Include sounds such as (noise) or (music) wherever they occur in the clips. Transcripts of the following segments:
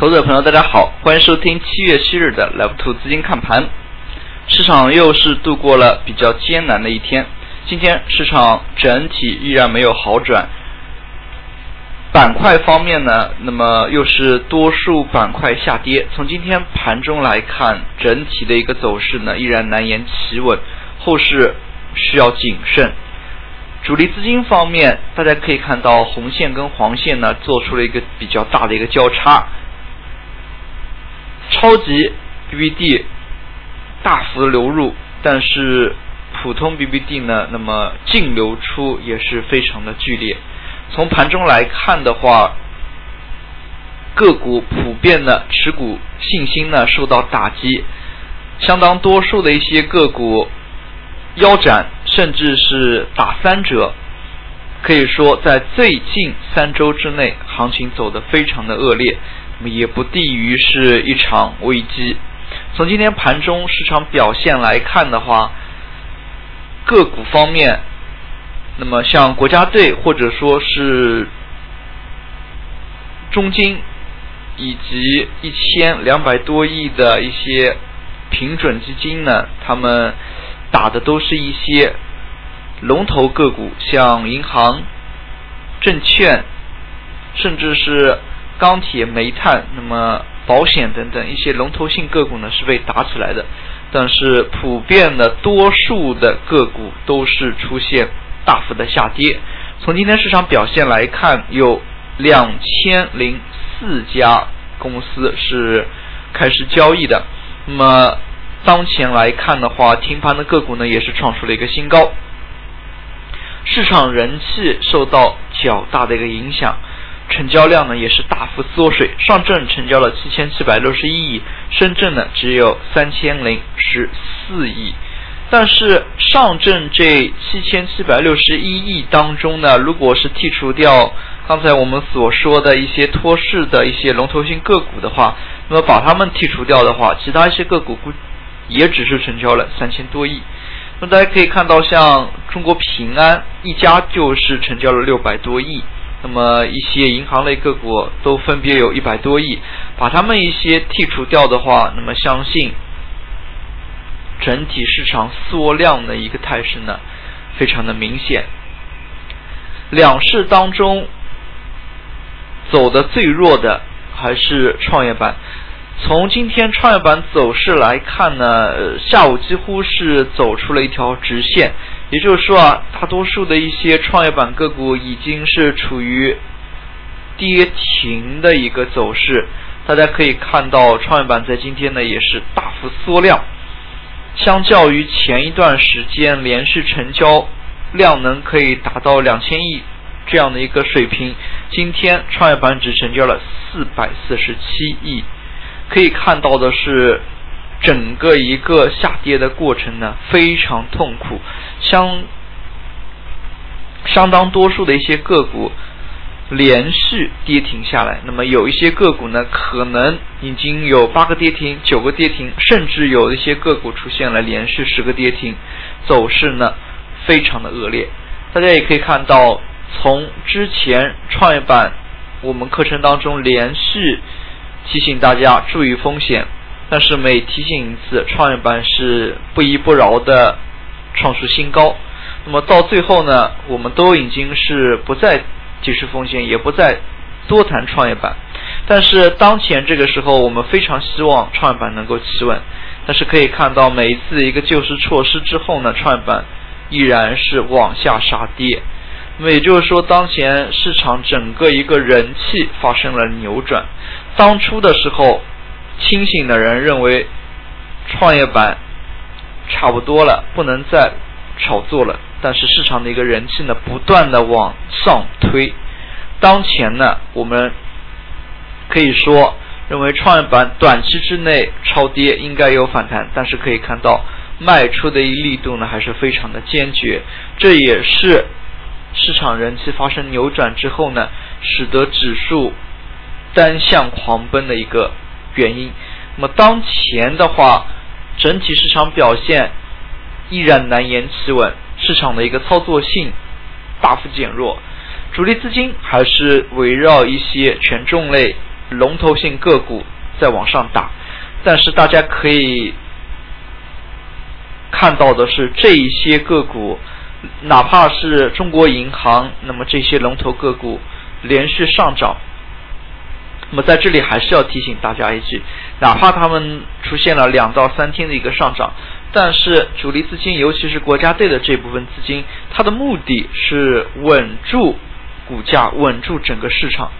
投资者朋友，大家好，欢迎收听七月七日的 Live Two 资金看盘。市场又是度过了比较艰难的一天，今天市场整体依然没有好转。板块方面呢，那么又是多数板块下跌。从今天盘中来看，整体的一个走势呢，依然难言企稳，后市需要谨慎。主力资金方面，大家可以看到红线跟黄线呢，做出了一个比较大的一个交叉。超级 BBD 大幅流入，但是普通 BBD 呢，那么净流出也是非常的剧烈。从盘中来看的话，个股普遍的持股信心呢受到打击，相当多数的一些个股腰斩，甚至是打三折。可以说，在最近三周之内，行情走得非常的恶劣。也不低于是一场危机。从今天盘中市场表现来看的话，个股方面，那么像国家队或者说是中金，以及一千两百多亿的一些平准基金呢，他们打的都是一些龙头个股，像银行、证券，甚至是。钢铁、煤炭，那么保险等等一些龙头性个股呢是被打起来的，但是普遍的多数的个股都是出现大幅的下跌。从今天市场表现来看，有两千零四家公司是开始交易的。那么当前来看的话，停盘的个股呢也是创出了一个新高，市场人气受到较大的一个影响。成交量呢也是大幅缩水，上证成交了七千七百六十一亿，深圳呢只有三千零十四亿。但是上证这七千七百六十一亿当中呢，如果是剔除掉刚才我们所说的一些托市的一些龙头性个股的话，那么把它们剔除掉的话，其他一些个股估也只是成交了三千多亿。那么大家可以看到，像中国平安一家就是成交了六百多亿。那么一些银行类个股都分别有一百多亿，把它们一些剔除掉的话，那么相信整体市场缩量的一个态势呢，非常的明显。两市当中走的最弱的还是创业板。从今天创业板走势来看呢，下午几乎是走出了一条直线。也就是说啊，大多数的一些创业板个股已经是处于跌停的一个走势。大家可以看到，创业板在今天呢也是大幅缩量，相较于前一段时间连续成交量能可以达到两千亿这样的一个水平，今天创业板只成交了四百四十七亿。可以看到的是。整个一个下跌的过程呢，非常痛苦，相相当多数的一些个股连续跌停下来。那么有一些个股呢，可能已经有八个跌停、九个跌停，甚至有一些个股出现了连续十个跌停，走势呢非常的恶劣。大家也可以看到，从之前创业板我们课程当中连续提醒大家注意风险。但是每提醒一次，创业板是不依不饶的创出新高。那么到最后呢，我们都已经是不再提示风险，也不再多谈创业板。但是当前这个时候，我们非常希望创业板能够企稳。但是可以看到，每一次一个救市措施之后呢，创业板依然是往下杀跌。那么也就是说，当前市场整个一个人气发生了扭转。当初的时候。清醒的人认为，创业板差不多了，不能再炒作了。但是市场的一个人气呢，不断的往上推。当前呢，我们可以说认为创业板短期之内超跌应该有反弹，但是可以看到卖出的一力度呢还是非常的坚决。这也是市场人气发生扭转之后呢，使得指数单向狂奔的一个。原因，那么当前的话，整体市场表现依然难言企稳，市场的一个操作性大幅减弱，主力资金还是围绕一些权重类龙头性个股在往上打，但是大家可以看到的是，这一些个股，哪怕是中国银行，那么这些龙头个股连续上涨。那么在这里还是要提醒大家一句，哪怕他们出现了两到三天的一个上涨，但是主力资金，尤其是国家队的这部分资金，它的目的是稳住股价，稳住整个市场，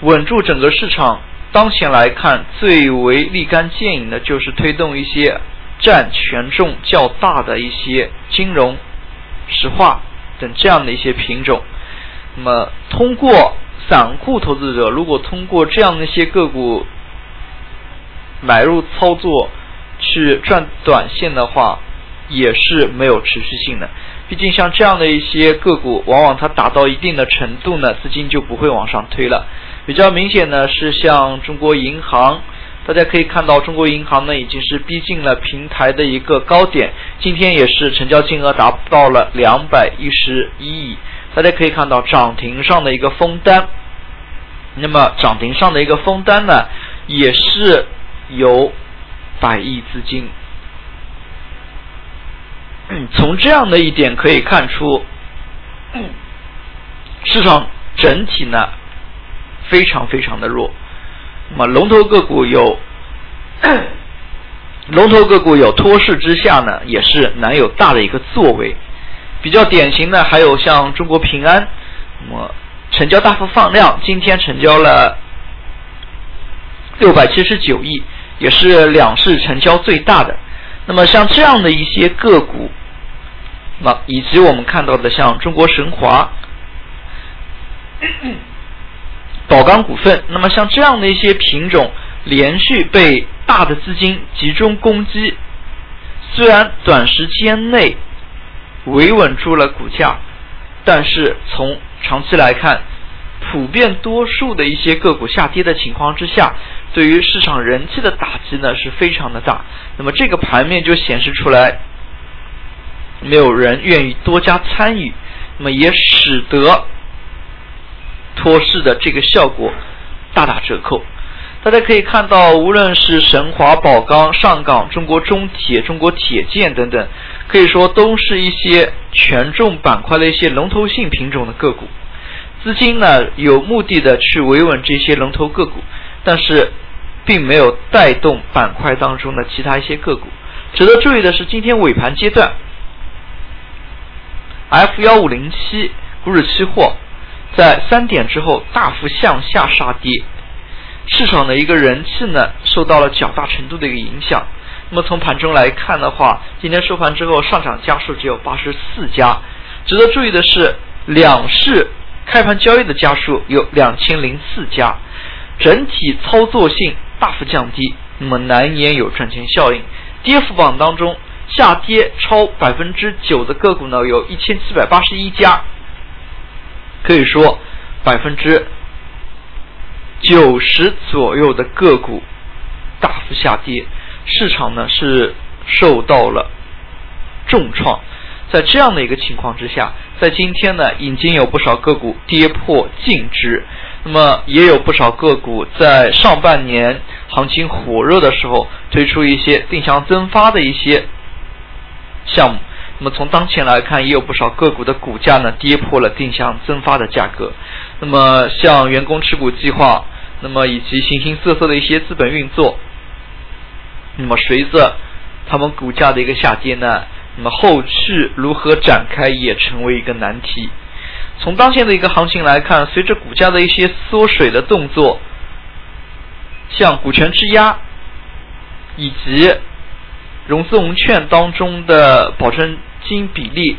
稳住整个市场。当前来看，最为立竿见影的就是推动一些占权重较大的一些金融、石化等这样的一些品种。那么通过。散户投资者如果通过这样的一些个股买入操作去赚短线的话，也是没有持续性的。毕竟像这样的一些个股，往往它达到一定的程度呢，资金就不会往上推了。比较明显呢是像中国银行，大家可以看到中国银行呢已经是逼近了平台的一个高点，今天也是成交金额达到了两百一十一亿。大家可以看到涨停上的一个封单，那么涨停上的一个封单呢，也是有百亿资金。(coughs) 从这样的一点可以看出，(coughs) 市场整体呢非常非常的弱。那么龙头个股有 (coughs) 龙头个股有托市之下呢，也是难有大的一个作为。比较典型的还有像中国平安，那么成交大幅放量，今天成交了六百七十九亿，也是两市成交最大的。那么像这样的一些个股，那以及我们看到的像中国神华、(coughs) 宝钢股份，那么像这样的一些品种，连续被大的资金集中攻击，虽然短时间内。维稳住了股价，但是从长期来看，普遍多数的一些个股下跌的情况之下，对于市场人气的打击呢是非常的大。那么这个盘面就显示出来，没有人愿意多加参与，那么也使得托市的这个效果大打折扣。大家可以看到，无论是神华、宝钢、上港、中国中铁、中国铁建等等，可以说都是一些权重板块的一些龙头性品种的个股。资金呢有目的的去维稳这些龙头个股，但是并没有带动板块当中的其他一些个股。值得注意的是，今天尾盘阶段，F 幺五零七股指期货在三点之后大幅向下杀跌。市场的一个人气呢，受到了较大程度的一个影响。那么从盘中来看的话，今天收盘之后上涨家数只有八十四家。值得注意的是，两市开盘交易的家数有两千零四家，整体操作性大幅降低，那么难言有赚钱效应。跌幅榜当中，下跌超百分之九的个股呢，有一千七百八十一家，可以说百分之。九十左右的个股大幅下跌，市场呢是受到了重创。在这样的一个情况之下，在今天呢，已经有不少个股跌破净值。那么也有不少个股在上半年行情火热的时候推出一些定向增发的一些项目。那么从当前来看，也有不少个股的股价呢跌破了定向增发的价格。那么像员工持股计划。那么以及形形色色的一些资本运作，那么随着他们股价的一个下跌呢，那么后续如何展开也成为一个难题。从当前的一个行情来看，随着股价的一些缩水的动作，像股权质押以及融资融券当中的保证金比例，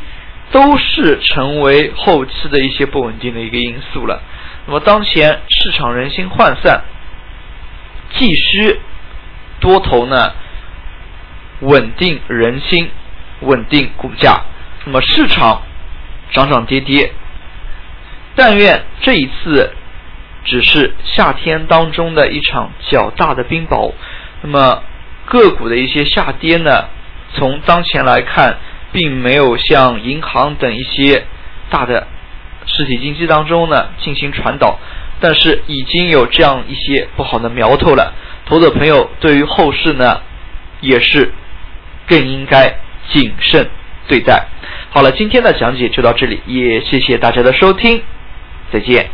都是成为后期的一些不稳定的一个因素了。那么当前市场人心涣散，既需多头呢稳定人心，稳定股价。那么市场涨涨跌跌，但愿这一次只是夏天当中的一场较大的冰雹。那么个股的一些下跌呢，从当前来看，并没有像银行等一些大的。实体经济当中呢进行传导，但是已经有这样一些不好的苗头了。投资朋友对于后市呢，也是更应该谨慎对待。好了，今天的讲解就到这里，也谢谢大家的收听，再见。